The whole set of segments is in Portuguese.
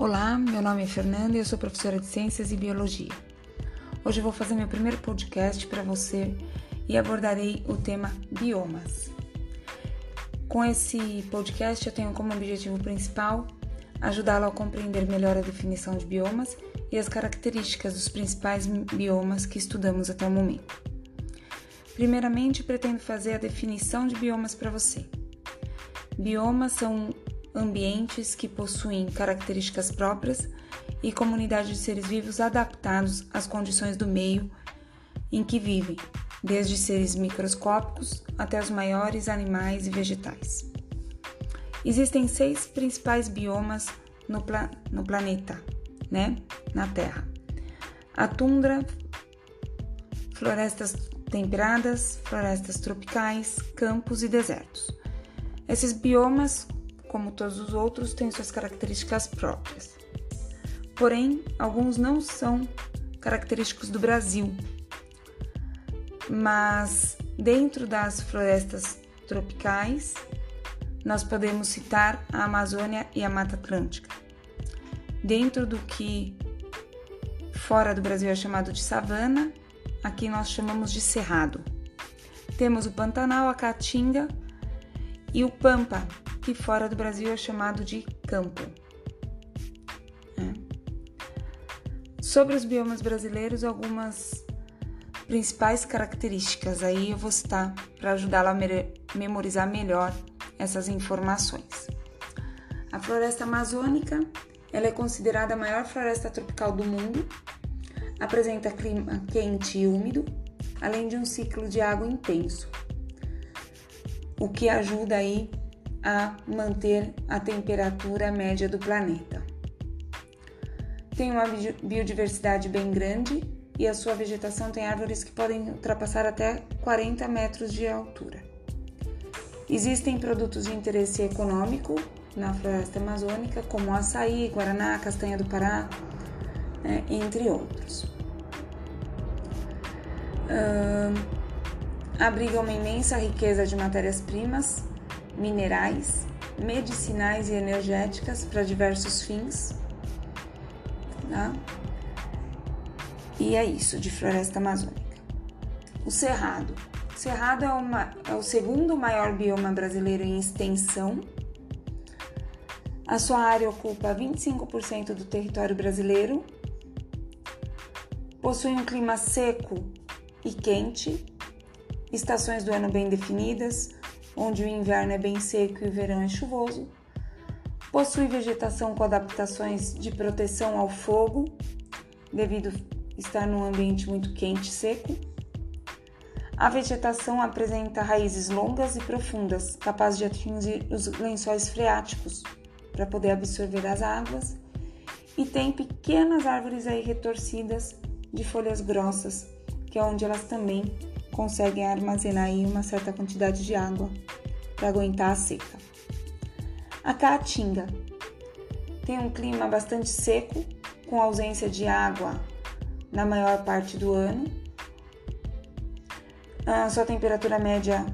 Olá, meu nome é Fernanda e eu sou professora de Ciências e Biologia. Hoje eu vou fazer meu primeiro podcast para você e abordarei o tema biomas. Com esse podcast eu tenho como objetivo principal ajudá-lo a compreender melhor a definição de biomas e as características dos principais biomas que estudamos até o momento. Primeiramente, pretendo fazer a definição de biomas para você. Biomas são ambientes que possuem características próprias e comunidades de seres vivos adaptados às condições do meio em que vivem, desde seres microscópicos até os maiores animais e vegetais. Existem seis principais biomas no, pla no planeta, né? Na Terra: a tundra, florestas temperadas, florestas tropicais, campos e desertos. Esses biomas como todos os outros, têm suas características próprias. Porém, alguns não são característicos do Brasil, mas dentro das florestas tropicais, nós podemos citar a Amazônia e a Mata Atlântica. Dentro do que fora do Brasil é chamado de savana, aqui nós chamamos de cerrado. Temos o Pantanal, a Caatinga e o Pampa, que fora do Brasil é chamado de campo. É. Sobre os biomas brasileiros, algumas principais características aí eu vou citar para ajudá-la a memorizar melhor essas informações. A floresta amazônica, ela é considerada a maior floresta tropical do mundo, apresenta clima quente e úmido, além de um ciclo de água intenso, o que ajuda aí a manter a temperatura média do planeta. Tem uma biodiversidade bem grande e a sua vegetação tem árvores que podem ultrapassar até 40 metros de altura. Existem produtos de interesse econômico na floresta amazônica, como açaí, guaraná, castanha do Pará, né, entre outros. Uh, abriga uma imensa riqueza de matérias-primas minerais, medicinais e energéticas para diversos fins. Tá? E é isso de floresta amazônica. O cerrado. O cerrado é, uma, é o segundo maior bioma brasileiro em extensão. A sua área ocupa 25% do território brasileiro. Possui um clima seco e quente, estações do ano bem definidas, onde o inverno é bem seco e o verão é chuvoso. Possui vegetação com adaptações de proteção ao fogo, devido estar num ambiente muito quente e seco. A vegetação apresenta raízes longas e profundas, capazes de atingir os lençóis freáticos para poder absorver as águas, e tem pequenas árvores aí retorcidas de folhas grossas, que é onde elas também conseguem armazenar aí uma certa quantidade de água para aguentar a seca. A Caatinga tem um clima bastante seco, com ausência de água na maior parte do ano. A sua temperatura média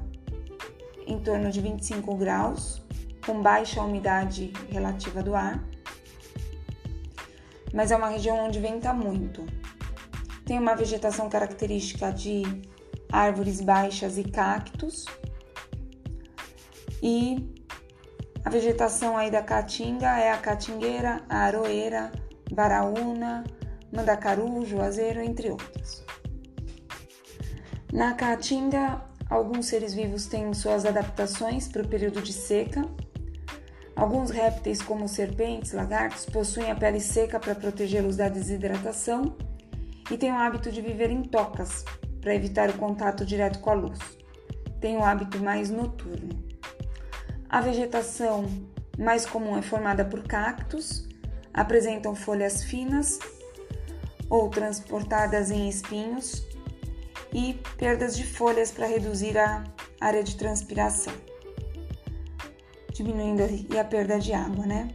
em torno de 25 graus, com baixa umidade relativa do ar. Mas é uma região onde venta muito. Tem uma vegetação característica de árvores baixas e cactos. E a vegetação aí da caatinga é a caatingueira, a aroeira, baraúna, mandacaru, juazeiro, entre outras. Na caatinga, alguns seres vivos têm suas adaptações para o período de seca. Alguns répteis, como serpentes, lagartos, possuem a pele seca para protegê-los da desidratação e têm o hábito de viver em tocas, para evitar o contato direto com a luz. Tem um hábito mais noturno. A vegetação mais comum é formada por cactos, apresentam folhas finas ou transportadas em espinhos e perdas de folhas para reduzir a área de transpiração, diminuindo a perda de água, né?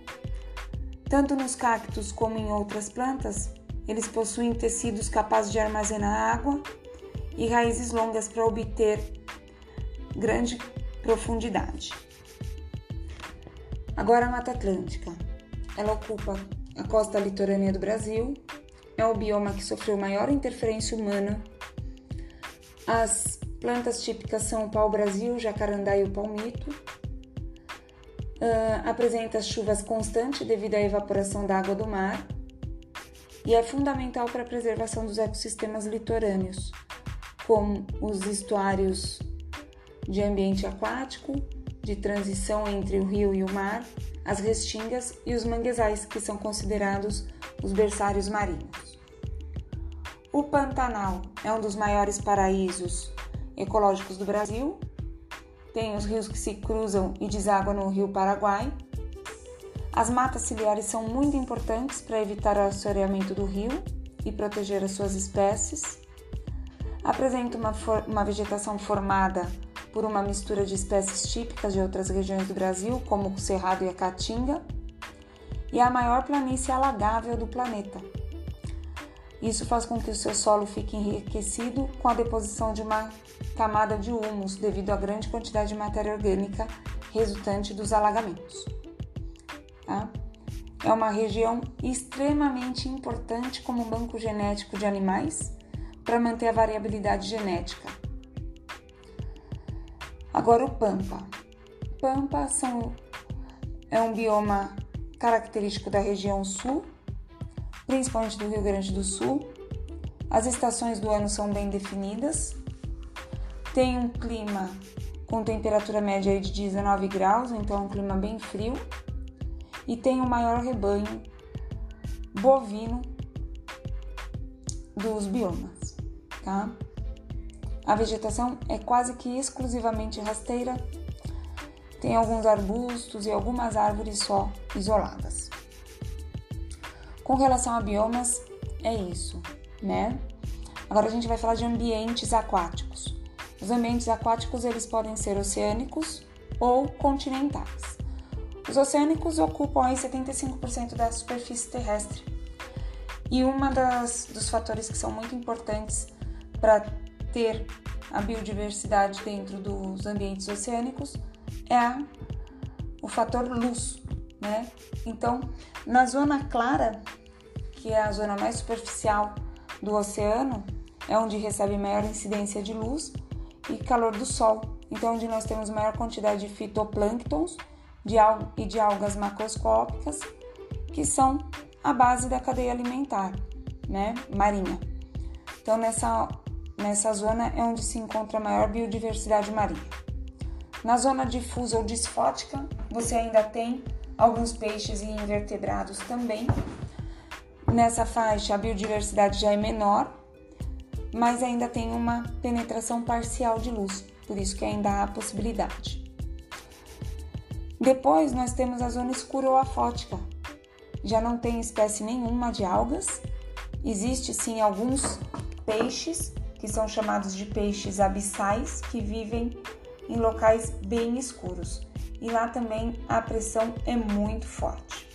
Tanto nos cactos como em outras plantas, eles possuem tecidos capazes de armazenar água e raízes longas para obter grande profundidade. Agora a Mata Atlântica. Ela ocupa a costa litorânea do Brasil, é o bioma que sofreu maior interferência humana. As plantas típicas são o pau-brasil, jacarandá e o palmito. Uh, apresenta chuvas constantes devido à evaporação da água do mar e é fundamental para a preservação dos ecossistemas litorâneos, como os estuários de ambiente aquático, de transição entre o rio e o mar, as restingas e os manguezais, que são considerados os berçários marinhos. O Pantanal é um dos maiores paraísos ecológicos do Brasil. Tem os rios que se cruzam e desaguam no Rio Paraguai. As matas ciliares são muito importantes para evitar o assoreamento do rio e proteger as suas espécies. Apresenta uma, uma vegetação formada por uma mistura de espécies típicas de outras regiões do Brasil, como o Cerrado e a Caatinga, e é a maior planície alagável do planeta. Isso faz com que o seu solo fique enriquecido com a deposição de uma camada de humus devido à grande quantidade de matéria orgânica resultante dos alagamentos. Tá? É uma região extremamente importante como banco genético de animais para manter a variabilidade genética Agora o Pampa. Pampa são, é um bioma característico da região sul, principalmente do Rio Grande do Sul. As estações do ano são bem definidas. Tem um clima com temperatura média de 19 graus, então é um clima bem frio. E tem o maior rebanho bovino dos biomas, tá? A vegetação é quase que exclusivamente rasteira, tem alguns arbustos e algumas árvores só isoladas. Com relação a biomas, é isso, né? Agora a gente vai falar de ambientes aquáticos. Os ambientes aquáticos eles podem ser oceânicos ou continentais. Os oceânicos ocupam aí 75% da superfície terrestre. E das dos fatores que são muito importantes para ter a biodiversidade dentro dos ambientes oceânicos é o fator luz, né? Então, na zona clara, que é a zona mais superficial do oceano, é onde recebe maior incidência de luz e calor do sol. Então, onde nós temos maior quantidade de fitoplânctons de e de algas macroscópicas, que são a base da cadeia alimentar, né, marinha. Então, nessa Nessa zona é onde se encontra a maior biodiversidade marinha. Na zona difusa ou disfótica, você ainda tem alguns peixes e invertebrados também. Nessa faixa, a biodiversidade já é menor, mas ainda tem uma penetração parcial de luz, por isso que ainda há possibilidade. Depois, nós temos a zona escuroafótica. Já não tem espécie nenhuma de algas. Existe sim alguns peixes que são chamados de peixes abissais, que vivem em locais bem escuros. E lá também a pressão é muito forte.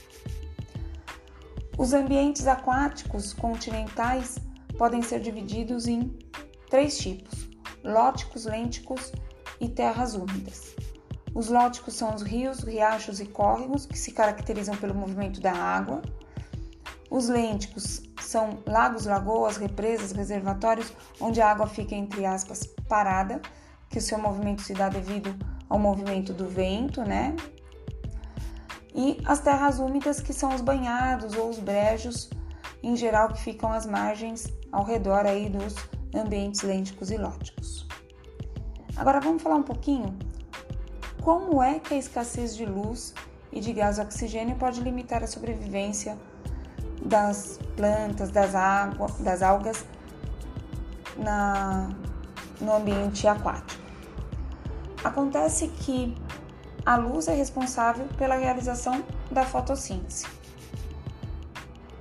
Os ambientes aquáticos continentais podem ser divididos em três tipos: lóticos, lênticos e terras úmidas. Os lóticos são os rios, riachos e córregos que se caracterizam pelo movimento da água. Os lênticos são lagos, lagoas, represas, reservatórios, onde a água fica, entre aspas, parada, que o seu movimento se dá devido ao movimento do vento, né? E as terras úmidas, que são os banhados ou os brejos, em geral, que ficam às margens ao redor aí dos ambientes lênticos e lóticos. Agora vamos falar um pouquinho como é que a escassez de luz e de gás oxigênio pode limitar a sobrevivência das plantas, das, água, das algas na, no ambiente aquático. Acontece que a luz é responsável pela realização da fotossíntese.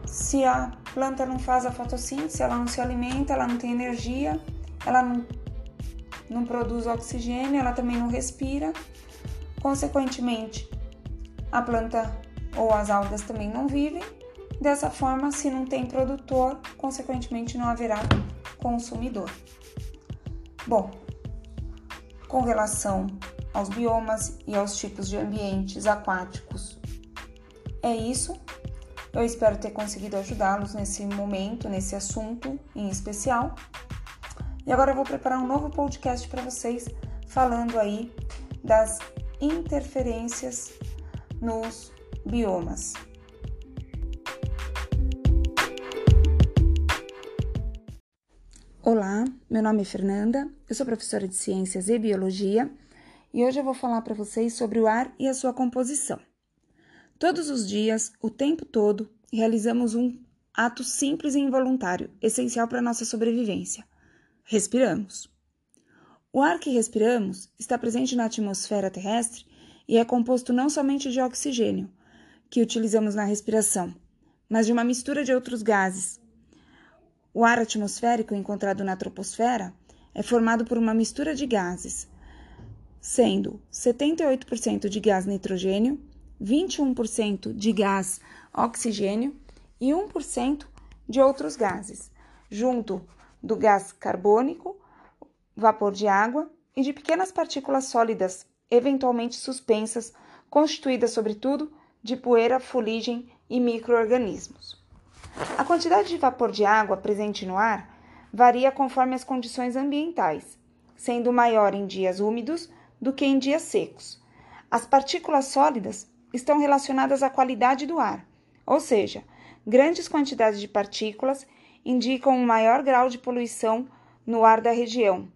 Se a planta não faz a fotossíntese, ela não se alimenta, ela não tem energia, ela não, não produz oxigênio, ela também não respira. Consequentemente, a planta ou as algas também não vivem Dessa forma, se não tem produtor, consequentemente não haverá consumidor. Bom, com relação aos biomas e aos tipos de ambientes aquáticos, é isso. Eu espero ter conseguido ajudá-los nesse momento, nesse assunto em especial. E agora eu vou preparar um novo podcast para vocês falando aí das interferências nos biomas. Olá, meu nome é Fernanda, eu sou professora de Ciências e Biologia e hoje eu vou falar para vocês sobre o ar e a sua composição. Todos os dias, o tempo todo, realizamos um ato simples e involuntário, essencial para a nossa sobrevivência. Respiramos. O ar que respiramos está presente na atmosfera terrestre e é composto não somente de oxigênio, que utilizamos na respiração, mas de uma mistura de outros gases, o ar atmosférico encontrado na troposfera é formado por uma mistura de gases, sendo 78% de gás nitrogênio, 21% de gás oxigênio e 1% de outros gases, junto do gás carbônico, vapor de água e de pequenas partículas sólidas, eventualmente suspensas, constituídas sobretudo de poeira, fuligem e microorganismos. A quantidade de vapor de água presente no ar varia conforme as condições ambientais, sendo maior em dias úmidos do que em dias secos. As partículas sólidas estão relacionadas à qualidade do ar, ou seja, grandes quantidades de partículas indicam um maior grau de poluição no ar da região,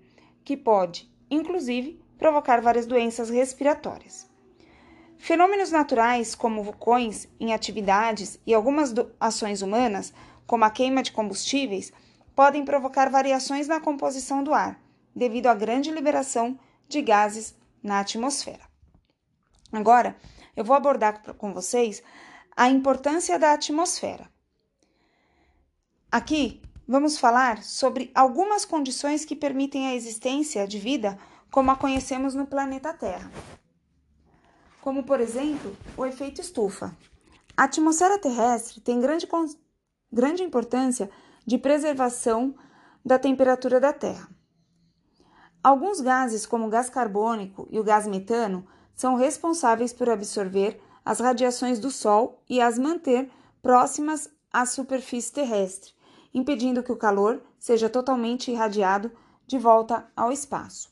que pode, inclusive, provocar várias doenças respiratórias. Fenômenos naturais, como vulcões em atividades e algumas ações humanas, como a queima de combustíveis, podem provocar variações na composição do ar, devido à grande liberação de gases na atmosfera. Agora, eu vou abordar com vocês a importância da atmosfera. Aqui vamos falar sobre algumas condições que permitem a existência de vida como a conhecemos no planeta Terra como por exemplo o efeito estufa. A atmosfera terrestre tem grande, grande importância de preservação da temperatura da Terra. Alguns gases, como o gás carbônico e o gás metano, são responsáveis por absorver as radiações do Sol e as manter próximas à superfície terrestre, impedindo que o calor seja totalmente irradiado de volta ao espaço.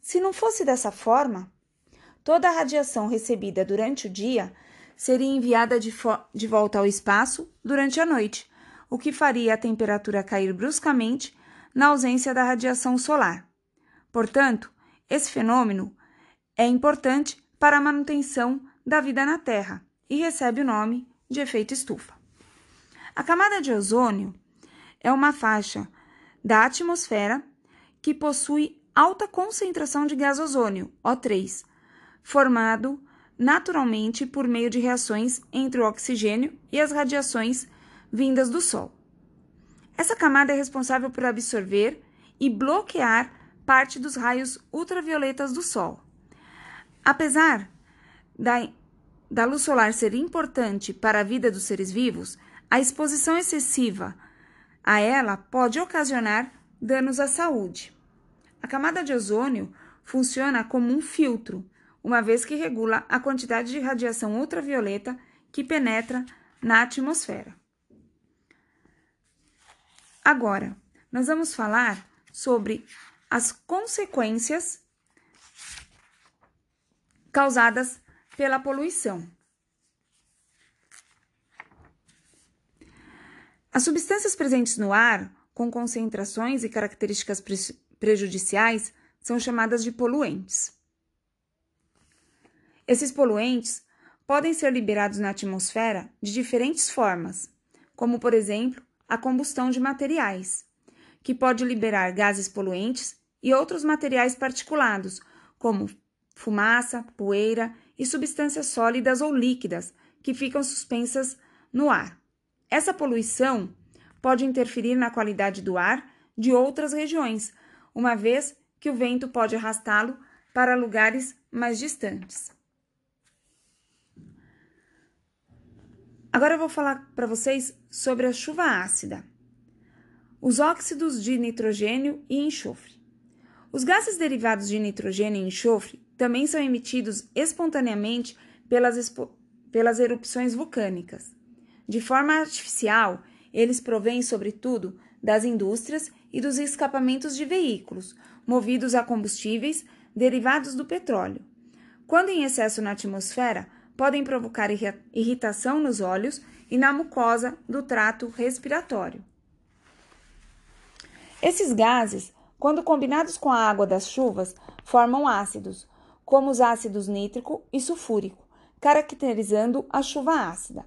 Se não fosse dessa forma, Toda a radiação recebida durante o dia seria enviada de, de volta ao espaço durante a noite, o que faria a temperatura cair bruscamente na ausência da radiação solar. Portanto, esse fenômeno é importante para a manutenção da vida na Terra e recebe o nome de efeito estufa. A camada de ozônio é uma faixa da atmosfera que possui alta concentração de gás ozônio, O3, formado naturalmente por meio de reações entre o oxigênio e as radiações vindas do Sol. Essa camada é responsável por absorver e bloquear parte dos raios ultravioletas do Sol. Apesar da, da luz solar ser importante para a vida dos seres vivos, a exposição excessiva a ela pode ocasionar danos à saúde. A camada de ozônio funciona como um filtro uma vez que regula a quantidade de radiação ultravioleta que penetra na atmosfera. Agora, nós vamos falar sobre as consequências causadas pela poluição. As substâncias presentes no ar, com concentrações e características prejudiciais, são chamadas de poluentes. Esses poluentes podem ser liberados na atmosfera de diferentes formas, como, por exemplo, a combustão de materiais, que pode liberar gases poluentes e outros materiais particulados, como fumaça, poeira e substâncias sólidas ou líquidas que ficam suspensas no ar. Essa poluição pode interferir na qualidade do ar de outras regiões, uma vez que o vento pode arrastá-lo para lugares mais distantes. Agora eu vou falar para vocês sobre a chuva ácida, os óxidos de nitrogênio e enxofre. Os gases derivados de nitrogênio e enxofre também são emitidos espontaneamente pelas, pelas erupções vulcânicas. De forma artificial, eles provêm, sobretudo, das indústrias e dos escapamentos de veículos, movidos a combustíveis derivados do petróleo. Quando em excesso na atmosfera, podem provocar irritação nos olhos e na mucosa do trato respiratório. Esses gases, quando combinados com a água das chuvas, formam ácidos, como os ácidos nítrico e sulfúrico, caracterizando a chuva ácida.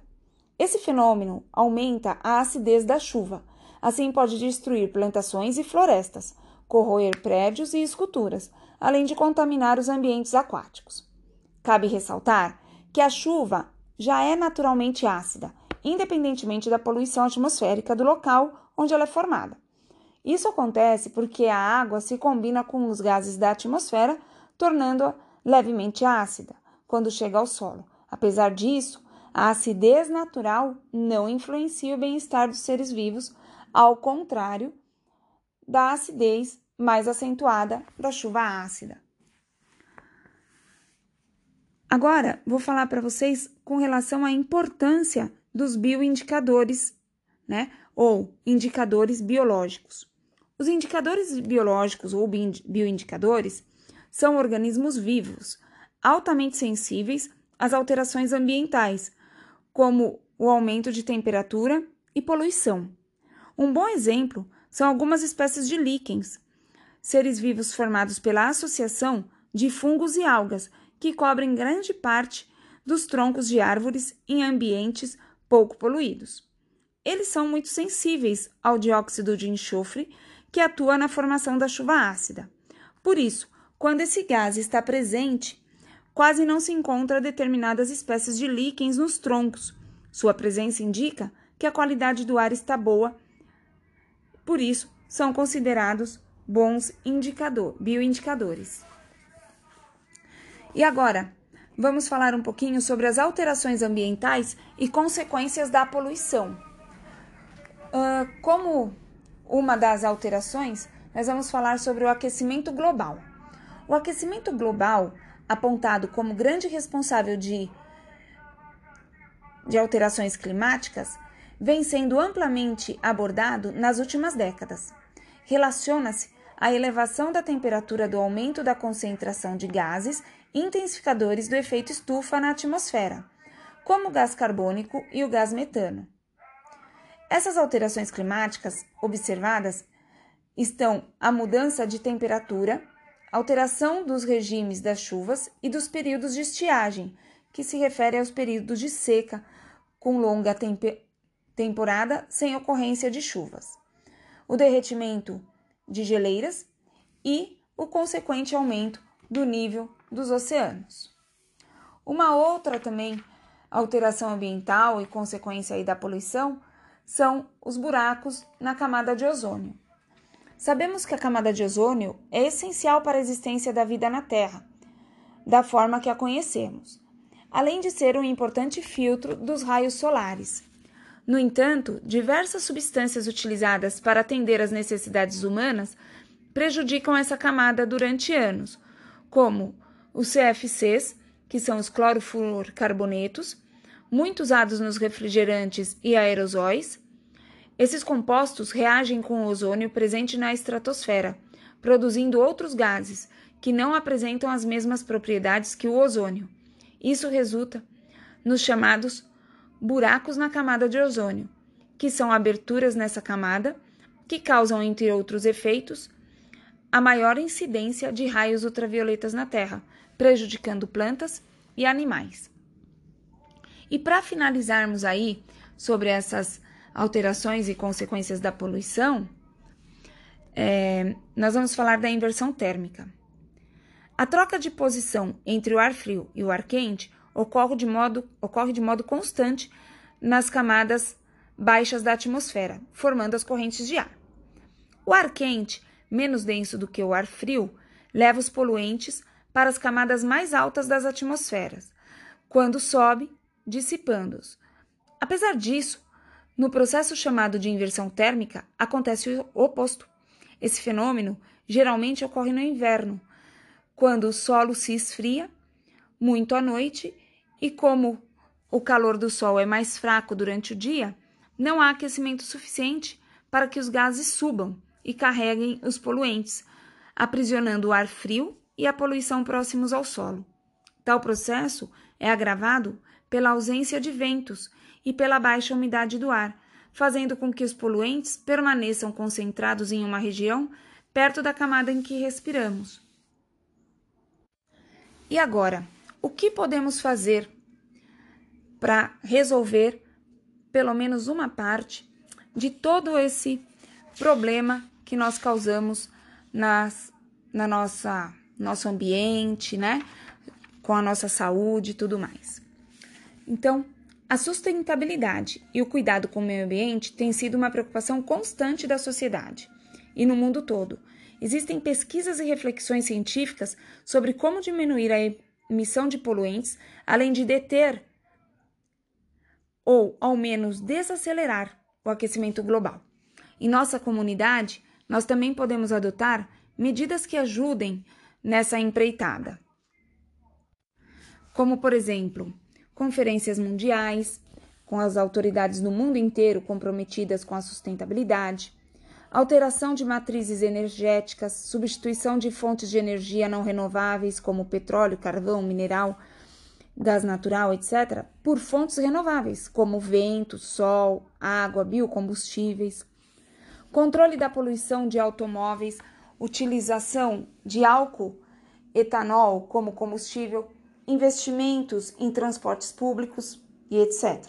Esse fenômeno aumenta a acidez da chuva, assim pode destruir plantações e florestas, corroer prédios e esculturas, além de contaminar os ambientes aquáticos. Cabe ressaltar que a chuva já é naturalmente ácida, independentemente da poluição atmosférica do local onde ela é formada. Isso acontece porque a água se combina com os gases da atmosfera, tornando-a levemente ácida quando chega ao solo. Apesar disso, a acidez natural não influencia o bem-estar dos seres vivos, ao contrário da acidez mais acentuada da chuva ácida. Agora, vou falar para vocês com relação à importância dos bioindicadores, né? Ou indicadores biológicos. Os indicadores biológicos ou bioindicadores são organismos vivos, altamente sensíveis às alterações ambientais, como o aumento de temperatura e poluição. Um bom exemplo são algumas espécies de líquens, seres vivos formados pela associação de fungos e algas que cobrem grande parte dos troncos de árvores em ambientes pouco poluídos. Eles são muito sensíveis ao dióxido de enxofre que atua na formação da chuva ácida. Por isso, quando esse gás está presente, quase não se encontra determinadas espécies de líquens nos troncos. Sua presença indica que a qualidade do ar está boa, por isso são considerados bons indicador, bioindicadores. E agora, vamos falar um pouquinho sobre as alterações ambientais e consequências da poluição. Uh, como uma das alterações, nós vamos falar sobre o aquecimento global. O aquecimento global, apontado como grande responsável de, de alterações climáticas, vem sendo amplamente abordado nas últimas décadas. Relaciona-se à elevação da temperatura do aumento da concentração de gases intensificadores do efeito estufa na atmosfera, como o gás carbônico e o gás metano. Essas alterações climáticas observadas estão a mudança de temperatura, alteração dos regimes das chuvas e dos períodos de estiagem, que se refere aos períodos de seca com longa temporada sem ocorrência de chuvas, o derretimento de geleiras e o consequente aumento do nível dos oceanos. Uma outra também alteração ambiental e consequência da poluição são os buracos na camada de ozônio. Sabemos que a camada de ozônio é essencial para a existência da vida na Terra, da forma que a conhecemos, além de ser um importante filtro dos raios solares. No entanto, diversas substâncias utilizadas para atender às necessidades humanas prejudicam essa camada durante anos, como os CFCs, que são os clorofluorcarbonetos, muito usados nos refrigerantes e aerosóis. Esses compostos reagem com o ozônio presente na estratosfera, produzindo outros gases que não apresentam as mesmas propriedades que o ozônio. Isso resulta nos chamados buracos na camada de ozônio, que são aberturas nessa camada que causam, entre outros efeitos, a maior incidência de raios ultravioletas na Terra, prejudicando plantas e animais. E para finalizarmos aí sobre essas alterações e consequências da poluição, é, nós vamos falar da inversão térmica. A troca de posição entre o ar frio e o ar quente ocorre de modo, ocorre de modo constante nas camadas baixas da atmosfera, formando as correntes de ar. O ar quente, menos denso do que o ar frio, leva os poluentes para as camadas mais altas das atmosferas. Quando sobe, dissipando-os. Apesar disso, no processo chamado de inversão térmica, acontece o oposto. Esse fenômeno geralmente ocorre no inverno, quando o solo se esfria muito à noite e, como o calor do sol é mais fraco durante o dia, não há aquecimento suficiente para que os gases subam e carreguem os poluentes, aprisionando o ar frio e a poluição próximos ao solo. Tal processo é agravado pela ausência de ventos e pela baixa umidade do ar, fazendo com que os poluentes permaneçam concentrados em uma região perto da camada em que respiramos. E agora, o que podemos fazer para resolver pelo menos uma parte de todo esse problema que nós causamos nas, na nossa nosso ambiente, né? Com a nossa saúde e tudo mais. Então, a sustentabilidade e o cuidado com o meio ambiente tem sido uma preocupação constante da sociedade e no mundo todo. Existem pesquisas e reflexões científicas sobre como diminuir a emissão de poluentes, além de deter ou, ao menos, desacelerar o aquecimento global. Em nossa comunidade, nós também podemos adotar medidas que ajudem nessa empreitada. Como, por exemplo, conferências mundiais, com as autoridades no mundo inteiro comprometidas com a sustentabilidade, alteração de matrizes energéticas, substituição de fontes de energia não renováveis, como petróleo, carvão, mineral, gás natural, etc., por fontes renováveis, como vento, sol, água, biocombustíveis, controle da poluição de automóveis, utilização de álcool, etanol como combustível, investimentos em transportes públicos e etc.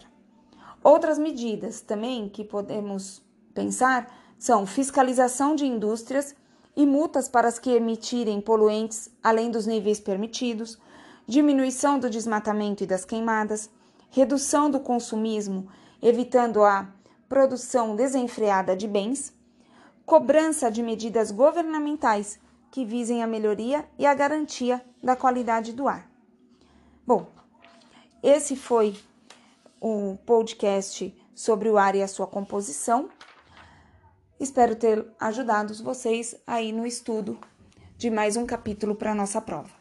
Outras medidas também que podemos pensar são fiscalização de indústrias e multas para as que emitirem poluentes além dos níveis permitidos, diminuição do desmatamento e das queimadas, redução do consumismo, evitando a produção desenfreada de bens, cobrança de medidas governamentais que visem a melhoria e a garantia da qualidade do ar. Bom, esse foi o podcast sobre o ar e a sua composição. Espero ter ajudado vocês aí no estudo de mais um capítulo para a nossa prova.